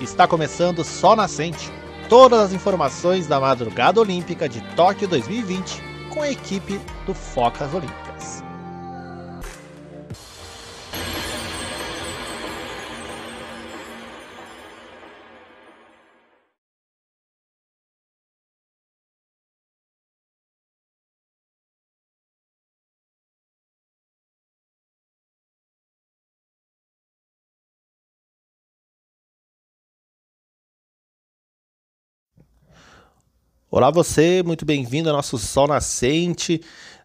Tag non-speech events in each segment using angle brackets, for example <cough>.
Está começando Sol Nascente. Todas as informações da madrugada olímpica de Tóquio 2020 com a equipe do Focas Olímpicas. Olá você, muito bem-vindo ao nosso Sol Nascente,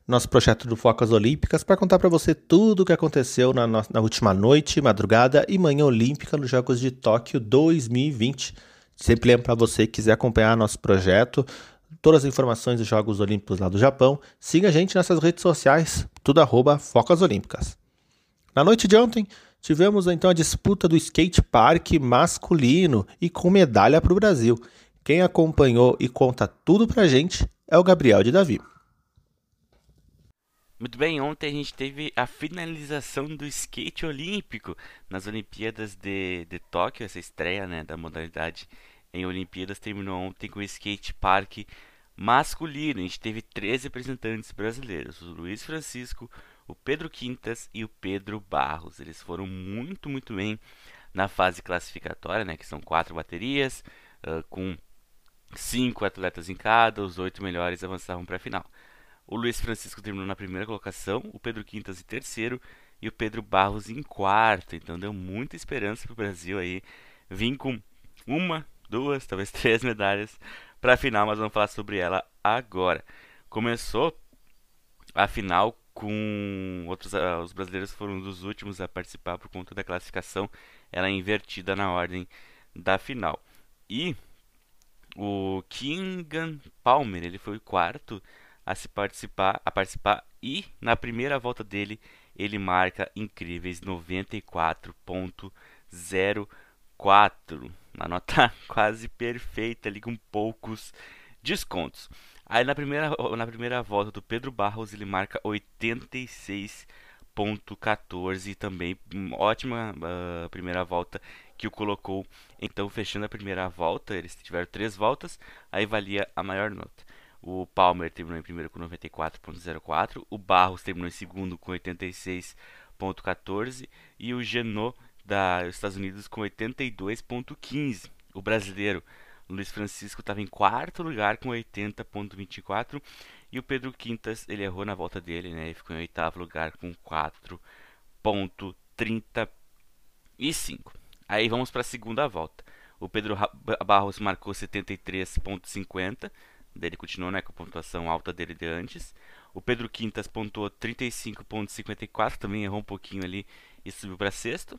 nosso projeto do Focas Olímpicas, para contar para você tudo o que aconteceu na, na, última noite, madrugada e manhã olímpica nos Jogos de Tóquio 2020. Sempre lembro para você que quiser acompanhar nosso projeto, todas as informações dos Jogos Olímpicos lá do Japão, siga a gente nessas redes sociais, tudo arroba Focas Olímpicas. Na noite de ontem, tivemos então a disputa do skate park masculino e com medalha para o Brasil. Quem acompanhou e conta tudo pra gente é o Gabriel de Davi. Muito bem, ontem a gente teve a finalização do skate olímpico nas Olimpíadas de, de Tóquio, essa estreia né, da modalidade em Olimpíadas terminou ontem com o skate park masculino. A gente teve três representantes brasileiros: o Luiz Francisco, o Pedro Quintas e o Pedro Barros. Eles foram muito, muito bem na fase classificatória, né, que são quatro baterias, uh, com cinco atletas em cada, os oito melhores avançavam para a final. O Luiz Francisco terminou na primeira colocação, o Pedro Quintas em terceiro e o Pedro Barros em quarto. Então deu muita esperança para o Brasil aí vir com uma, duas, talvez <laughs> três medalhas para a final, mas vamos falar sobre ela agora. Começou a final com outros, uh, os brasileiros foram um dos últimos a participar por conta da classificação, ela é invertida na ordem da final. E o Kingan Palmer, ele foi o quarto a se participar, a participar e na primeira volta dele ele marca incríveis 94.04, uma nota <laughs> quase perfeita ali com poucos descontos. Aí na primeira, na primeira volta do Pedro Barros ele marca 86.14 também ótima uh, primeira volta que o colocou. Então, fechando a primeira volta, eles tiveram três voltas, aí valia a maior nota. O Palmer terminou em primeiro com 94.04, o Barros terminou em segundo com 86.14 e o Genot dos Estados Unidos com 82.15. O brasileiro Luiz Francisco estava em quarto lugar com 80.24 e o Pedro Quintas ele errou na volta dele, né? Ele ficou em oitavo lugar com 4.35. Aí vamos para a segunda volta. O Pedro Barros marcou 73,50. Ele continuou né, com a pontuação alta dele de antes. O Pedro Quintas pontuou 35,54. Também errou um pouquinho ali e subiu para sexto.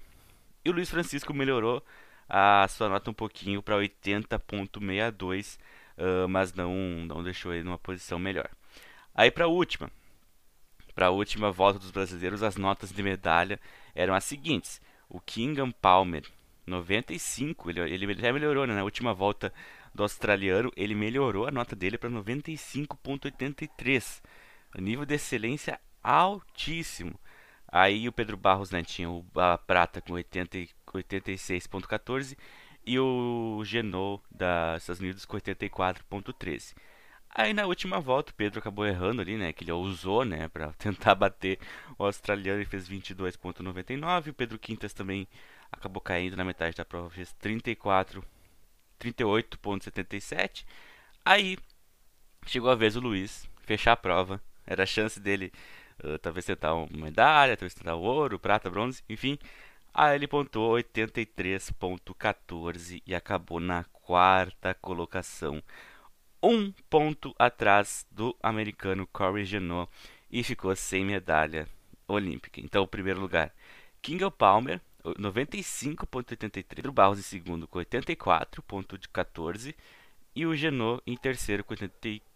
E o Luiz Francisco melhorou a sua nota um pouquinho para 80,62. Uh, mas não, não deixou ele numa posição melhor. Aí para a última. Para a última volta dos brasileiros, as notas de medalha eram as seguintes. O Kingham Palmer 95, ele, ele já melhorou, né? Na última volta do australiano, ele melhorou a nota dele para 95.83. Nível de excelência altíssimo. Aí o Pedro Barros né, tinha o, a prata com 86.14 e o Genot dos Estados Unidos com 84.13. Aí na última volta o Pedro acabou errando ali, né? Que ele usou, né? Para <laughs> tentar bater o australiano e fez 22.99. O Pedro Quintas também acabou caindo na metade da prova, fez 34, 38.77. Aí chegou a vez o Luiz fechar a prova. Era a chance dele uh, talvez tentar uma medalha, talvez tentar ouro, prata, bronze, enfim. Aí ele pontuou 83.14 e acabou na quarta colocação. Um ponto atrás do americano Corey Genot e ficou sem medalha olímpica. Então, o primeiro lugar, Kinga Palmer, 95.83, o Barros em segundo com 84.14 e o Genot em terceiro com 84.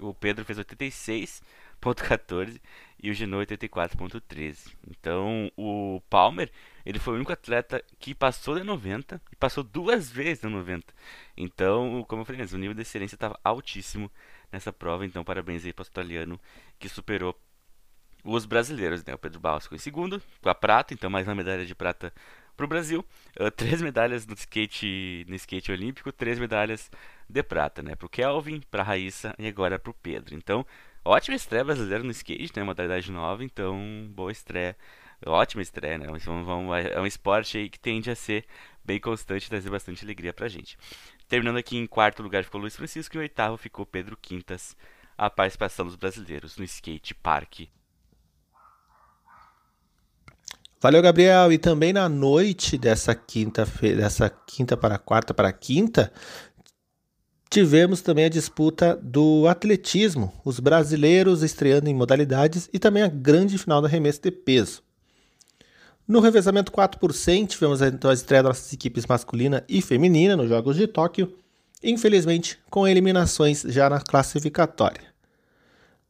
O Pedro fez 86.14 e o Genot 84.13. Então, o Palmer, ele foi o único atleta que passou de 90 e passou duas vezes de 90. Então, como eu falei, o nível de excelência estava altíssimo nessa prova. Então, parabéns aí para o australiano que superou os brasileiros, né? O Pedro Barros ficou em segundo, com a prata, então mais uma medalha de prata para o Brasil, uh, <laughs> três medalhas no skate, no skate olímpico, três medalhas de prata, né? Para o Kelvin, para a Raíssa e agora para o Pedro. Então, ótima estreia brasileira no skate, né? Modalidade nova, então boa estreia, ótima estreia, né? Então, é um esporte aí que tende a ser bem constante e trazer bastante alegria para a gente. Terminando aqui em quarto lugar ficou Luiz Francisco e em oitavo ficou Pedro Quintas, a participação dos brasileiros no skate park Valeu, Gabriel. E também na noite dessa quinta, dessa quinta para quarta para quinta, tivemos também a disputa do atletismo, os brasileiros estreando em modalidades e também a grande final do arremesso de peso. No revezamento 4 por 100, tivemos então a estreia das nossas equipes masculina e feminina nos Jogos de Tóquio, infelizmente com eliminações já na classificatória.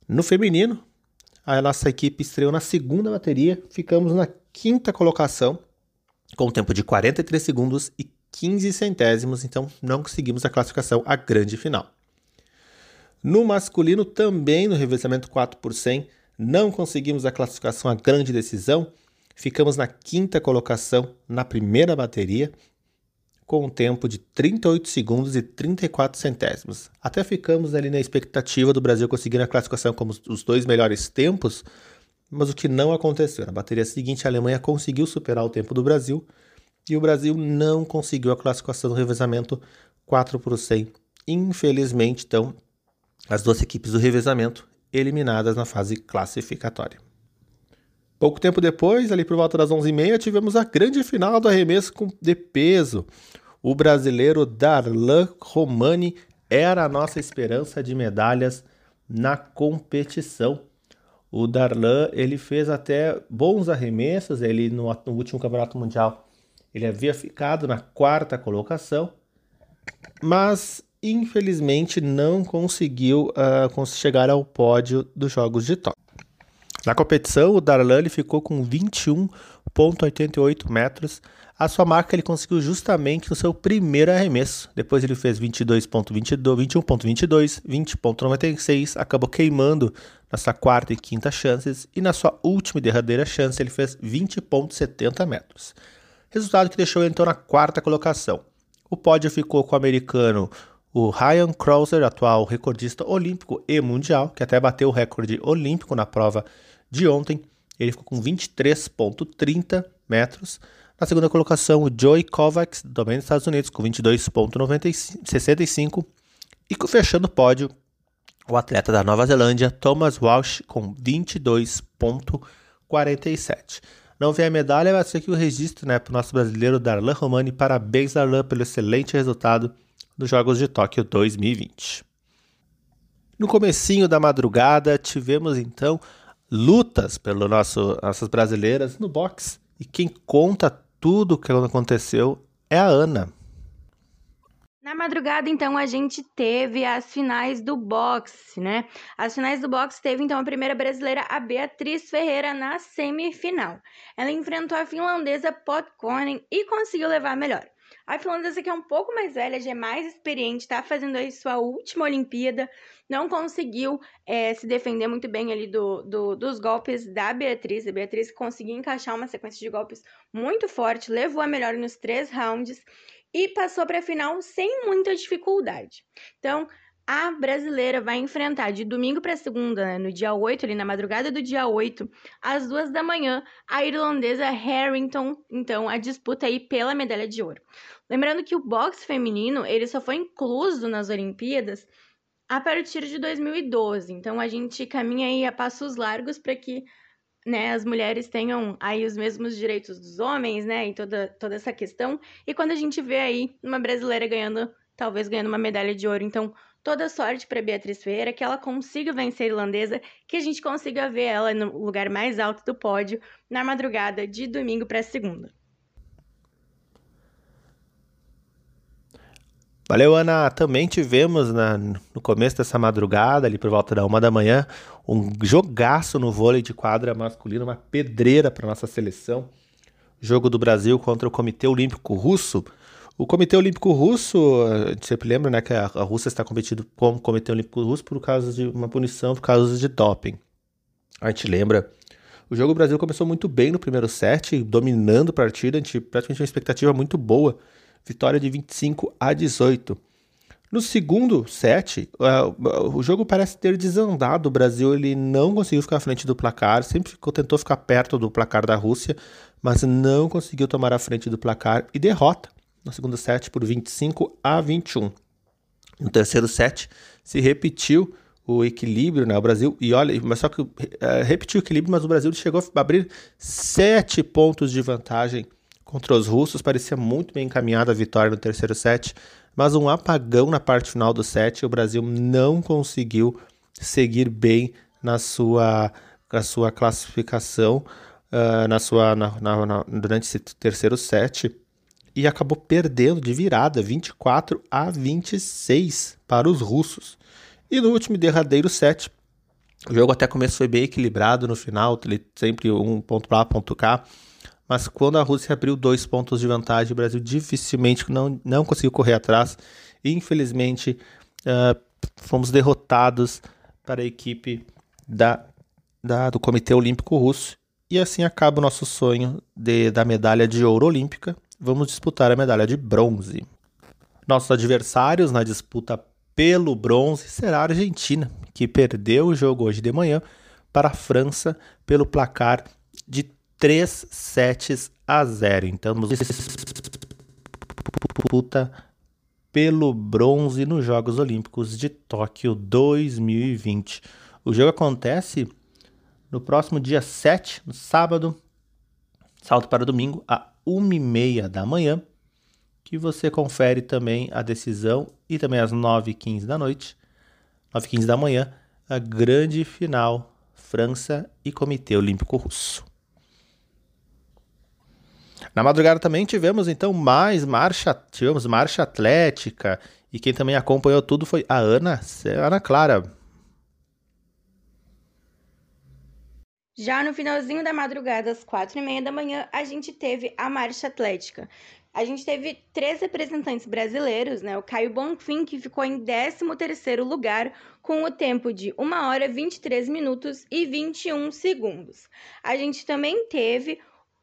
No feminino, a nossa equipe estreou na segunda bateria, ficamos na quinta colocação, com um tempo de 43 segundos e 15 centésimos, então não conseguimos a classificação à grande final. No masculino, também no revezamento 4 por 100, não conseguimos a classificação à grande decisão, ficamos na quinta colocação na primeira bateria, com um tempo de 38 segundos e 34 centésimos. Até ficamos ali na expectativa do Brasil conseguir a classificação como os dois melhores tempos, mas o que não aconteceu. Na bateria seguinte, a Alemanha conseguiu superar o tempo do Brasil e o Brasil não conseguiu a classificação do revezamento 4 por 100. Infelizmente, então, as duas equipes do revezamento eliminadas na fase classificatória. Pouco tempo depois, ali por volta das 11h30, tivemos a grande final do arremesso de peso. O brasileiro Darlan Romani era a nossa esperança de medalhas na competição. O Darlan ele fez até bons arremessos. Ele no, no último campeonato mundial ele havia ficado na quarta colocação, mas infelizmente não conseguiu uh, chegar ao pódio dos Jogos de Tóquio. Na competição, o Darlan ficou com 21,88 metros. A sua marca ele conseguiu justamente no seu primeiro arremesso. Depois ele fez 22,22, 21,22, 20,96, acabou queimando na sua quarta e quinta chances. E na sua última e derradeira chance ele fez 20,70 metros. Resultado que deixou ele então na quarta colocação. O pódio ficou com o americano o Ryan Krauser, atual recordista olímpico e mundial, que até bateu o recorde olímpico na prova de ontem. Ele ficou com 23,30 metros. Na segunda colocação, o Joey Kovacs, também dos Estados Unidos, com 22,65. E fechando o pódio, o atleta da Nova Zelândia, Thomas Walsh, com 22,47. Não vem a medalha, ser aqui o registro né, para o nosso brasileiro Darlan Romani. Parabéns, Darlan, pelo excelente resultado nos Jogos de Tóquio 2020. No comecinho da madrugada, tivemos então lutas pelas nossas brasileiras no boxe. E quem conta tudo o que aconteceu é a Ana. Na madrugada, então, a gente teve as finais do boxe, né? As finais do boxe teve, então, a primeira brasileira, a Beatriz Ferreira, na semifinal. Ela enfrentou a finlandesa Potkonen e conseguiu levar a melhor. A finlandesa, que é um pouco mais velha, já é mais experiente, está fazendo aí sua última Olimpíada, não conseguiu é, se defender muito bem ali do, do, dos golpes da Beatriz. A Beatriz conseguiu encaixar uma sequência de golpes muito forte, levou a melhor nos três rounds e passou para a final sem muita dificuldade. Então, a brasileira vai enfrentar de domingo para segunda, né, no dia 8, ali na madrugada do dia 8, às duas da manhã, a irlandesa Harrington, então, a disputa aí pela medalha de ouro. Lembrando que o boxe feminino, ele só foi incluso nas Olimpíadas a partir de 2012. Então, a gente caminha aí a passos largos para que né, as mulheres tenham aí os mesmos direitos dos homens, né, e toda, toda essa questão. E quando a gente vê aí uma brasileira ganhando, talvez ganhando uma medalha de ouro, então toda sorte para Beatriz Ferreira, que ela consiga vencer a irlandesa, que a gente consiga ver ela no lugar mais alto do pódio na madrugada de domingo para segunda. Valeu, Ana. Também tivemos na, no começo dessa madrugada, ali por volta da uma da manhã, um jogaço no vôlei de quadra masculino, uma pedreira para nossa seleção. Jogo do Brasil contra o Comitê Olímpico Russo. O Comitê Olímpico Russo, a gente sempre lembra né, que a, Rússia está competindo com o Comitê Olímpico Russo por causa de uma punição por causa de doping. A gente lembra O jogo Brasil começou muito bem no primeiro set, dominando a partida, a gente praticamente tinha uma expectativa muito boa. Vitória de 25 a 18. No segundo set, o jogo parece ter desandado. O Brasil ele não conseguiu ficar à frente do placar, sempre ficou, tentou ficar perto do placar da Rússia, mas não conseguiu tomar a frente do placar e derrota no segundo set por 25 a 21. No terceiro set, se repetiu o equilíbrio, né? O Brasil, e olha, mas só que uh, repetiu o equilíbrio, mas o Brasil chegou a abrir sete pontos de vantagem contra os russos. Parecia muito bem encaminhada a vitória no terceiro set, mas um apagão na parte final do set. O Brasil não conseguiu seguir bem na sua, na sua classificação, uh, na sua, na, na, durante esse terceiro set. E acabou perdendo de virada 24 a 26 para os russos. E no último derradeiro set, o jogo até começo foi bem equilibrado no final, sempre um ponto lá, ponto cá. Mas quando a Rússia abriu dois pontos de vantagem, o Brasil dificilmente não, não conseguiu correr atrás. E, infelizmente, uh, fomos derrotados para a equipe da, da, do Comitê Olímpico Russo. E assim acaba o nosso sonho de, da medalha de ouro olímpica. Vamos disputar a medalha de bronze. Nossos adversários na disputa pelo bronze será a Argentina, que perdeu o jogo hoje de manhã para a França pelo placar de 3 sets a 0. Então, disputa pelo bronze nos Jogos Olímpicos de Tóquio 2020. O jogo acontece no próximo dia 7, no sábado, salto para domingo, a 1h30 da manhã que você confere também a decisão e também às 9h15 da noite, 9h15 da manhã, a grande final França e Comitê Olímpico Russo. Na madrugada também tivemos então mais marcha, tivemos marcha atlética e quem também acompanhou tudo foi a Ana, Ana Clara. Já no finalzinho da madrugada, às quatro e meia da manhã, a gente teve a marcha atlética, a gente teve três representantes brasileiros, né? O Caio Bonfim, que ficou em 13º lugar com o tempo de 1 hora 23 minutos e 21 segundos. A gente também teve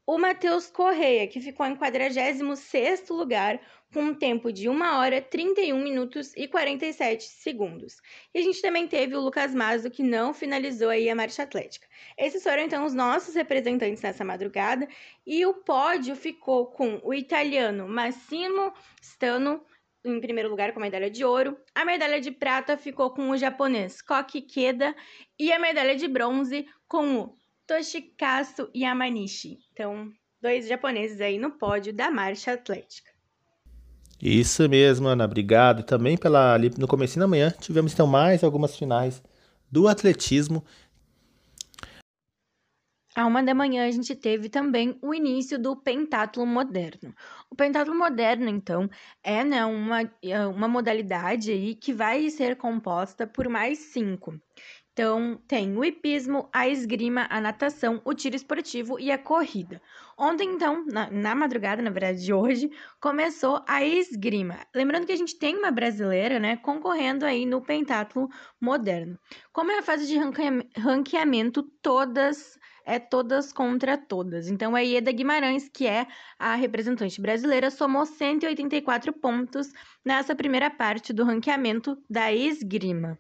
o Matheus Correia, que ficou em 46º lugar com um tempo de 1 hora 31 minutos e 47 segundos. E a gente também teve o Lucas Mazo, que não finalizou aí a marcha atlética. Esses foram então os nossos representantes nessa madrugada e o pódio ficou com o italiano Massimo Stano em primeiro lugar com a medalha de ouro. A medalha de prata ficou com o japonês Koki Keda e a medalha de bronze com o Toshikazu Yamanishi. Então, dois japoneses aí no pódio da marcha atlética. Isso mesmo, Ana. Obrigado. Também pela ali no começo da manhã tivemos então mais algumas finais do atletismo. À uma da manhã a gente teve também o início do pentatlo moderno. O pentatlo moderno, então, é né, uma, é uma modalidade aí que vai ser composta por mais cinco. Então, tem o hipismo, a esgrima, a natação, o tiro esportivo e a corrida. Ontem, então, na, na, madrugada, na verdade, de hoje, começou a esgrima. Lembrando que a gente tem uma brasileira, né, concorrendo aí no pentatlo moderno. Como é a fase de ranqueamento, todas é todas contra todas. Então, a Ieda Guimarães, que é a representante brasileira, somou 184 pontos nessa primeira parte do ranqueamento da esgrima.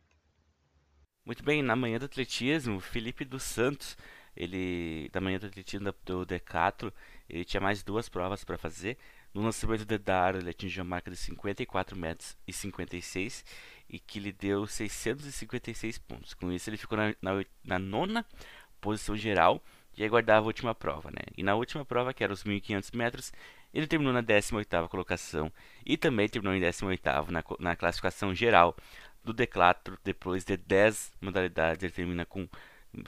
Muito bem, na manhã do atletismo, Felipe dos Santos, ele da manhã do atletismo do D4, ele tinha mais duas provas para fazer. No lançamento de dado, ele atingiu a marca de 54 metros e 56 e que lhe deu 656 pontos. Com isso, ele ficou na, na, na nona posição geral e aguardava a última prova, né? E na última prova, que era os 1500 metros, ele terminou na 18ª colocação e também terminou em 18º na, na classificação geral do D4, depois de 10 modalidades, ele termina com uh,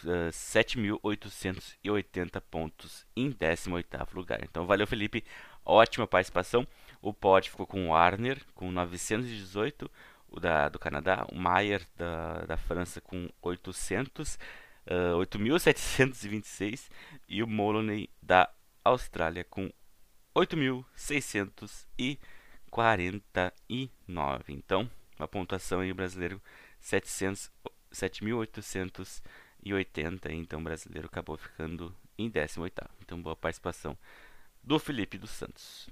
ah, 7.880 pontos em 18º lugar. Então, valeu Felipe, ótima participação. O pódio ficou com o Warner, com 918, o da, do Canadá, o Maier da, da França com 800, uh, 8.726 e o Moloney da Austrália com 8.649. Então, uma pontuação aí brasileiro 7.880 1,80, então o brasileiro acabou ficando em 18. Então boa participação do Felipe dos Santos.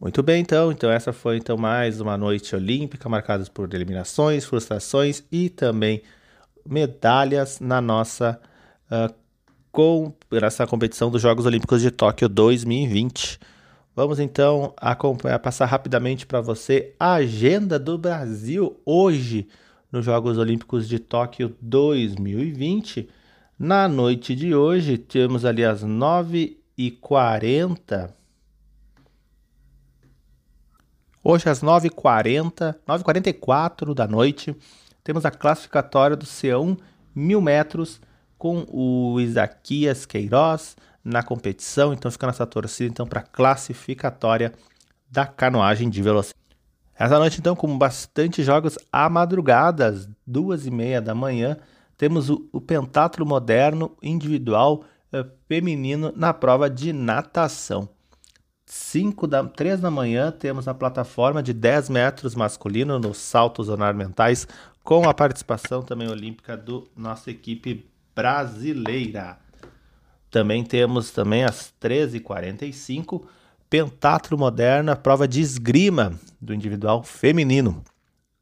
Muito bem, então. Então essa foi então mais uma noite olímpica marcada por eliminações, frustrações e também medalhas na nossa uh, com essa competição dos Jogos Olímpicos de Tóquio 2020. Vamos então acompanhar, passar rapidamente para você a agenda do Brasil hoje nos Jogos Olímpicos de Tóquio 2020. Na noite de hoje, temos ali às 9h40. Hoje, às 9h40, 9h44 da noite, temos a classificatória do C1 1000 metros com o Isaquias Queiroz na competição. Então, fica nessa torcida então, para classificatória da canoagem de velocidade. Essa noite, então, com bastante jogos à madrugada, às duas e meia da manhã, temos o, o pentatlo moderno individual eh, feminino na prova de natação. 5 da 3 da manhã temos a plataforma de 10 metros masculino nos saltos ornamentais com a participação também olímpica do nossa equipe brasileira. Também temos também às 13h45 pentatlo moderno, prova de esgrima do individual feminino.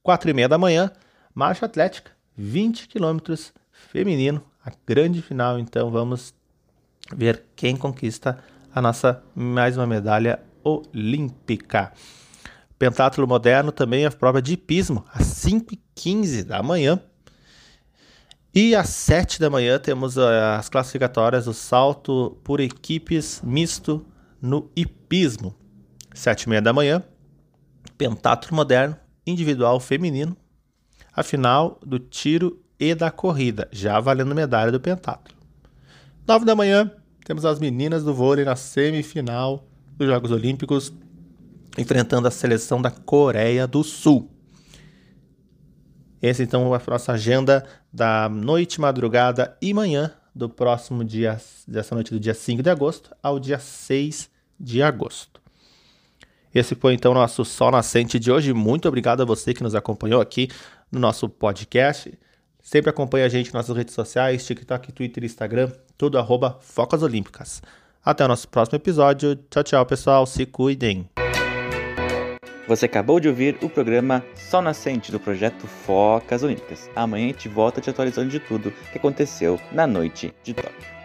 4 e meia da manhã, marcha atlética 20 quilômetros feminino, a grande final. Então vamos ver quem conquista a nossa mais uma medalha olímpica. Pentatlo moderno também a prova de hipismo, às 5h15 da manhã. E às 7 da manhã temos uh, as classificatórias do salto por equipes misto no hipismo. 7 e meia da manhã, pentatlo moderno individual feminino a final do tiro e da corrida, já valendo medalha do pentatlo. 9 da manhã, temos as meninas do vôlei na semifinal dos Jogos Olímpicos, enfrentando a seleção da Coreia do Sul. Essa então é a nossa agenda da noite, madrugada e manhã do próximo dia, dessa noite do dia 5 de agosto ao dia 6 de agosto. Esse foi então nosso Sol Nascente de hoje. Muito obrigado a você que nos acompanhou aqui no nosso podcast. Sempre acompanhe a gente nas nossas redes sociais, TikTok, Twitter Instagram, tudo arroba Focas Olímpicas. Até o nosso próximo episódio. Tchau, tchau, pessoal. Se cuidem. Você acabou de ouvir o programa Sol Nascente do projeto Focas Olímpicas. Amanhã a gente volta te atualizando de tudo que aconteceu na noite de Tóquio.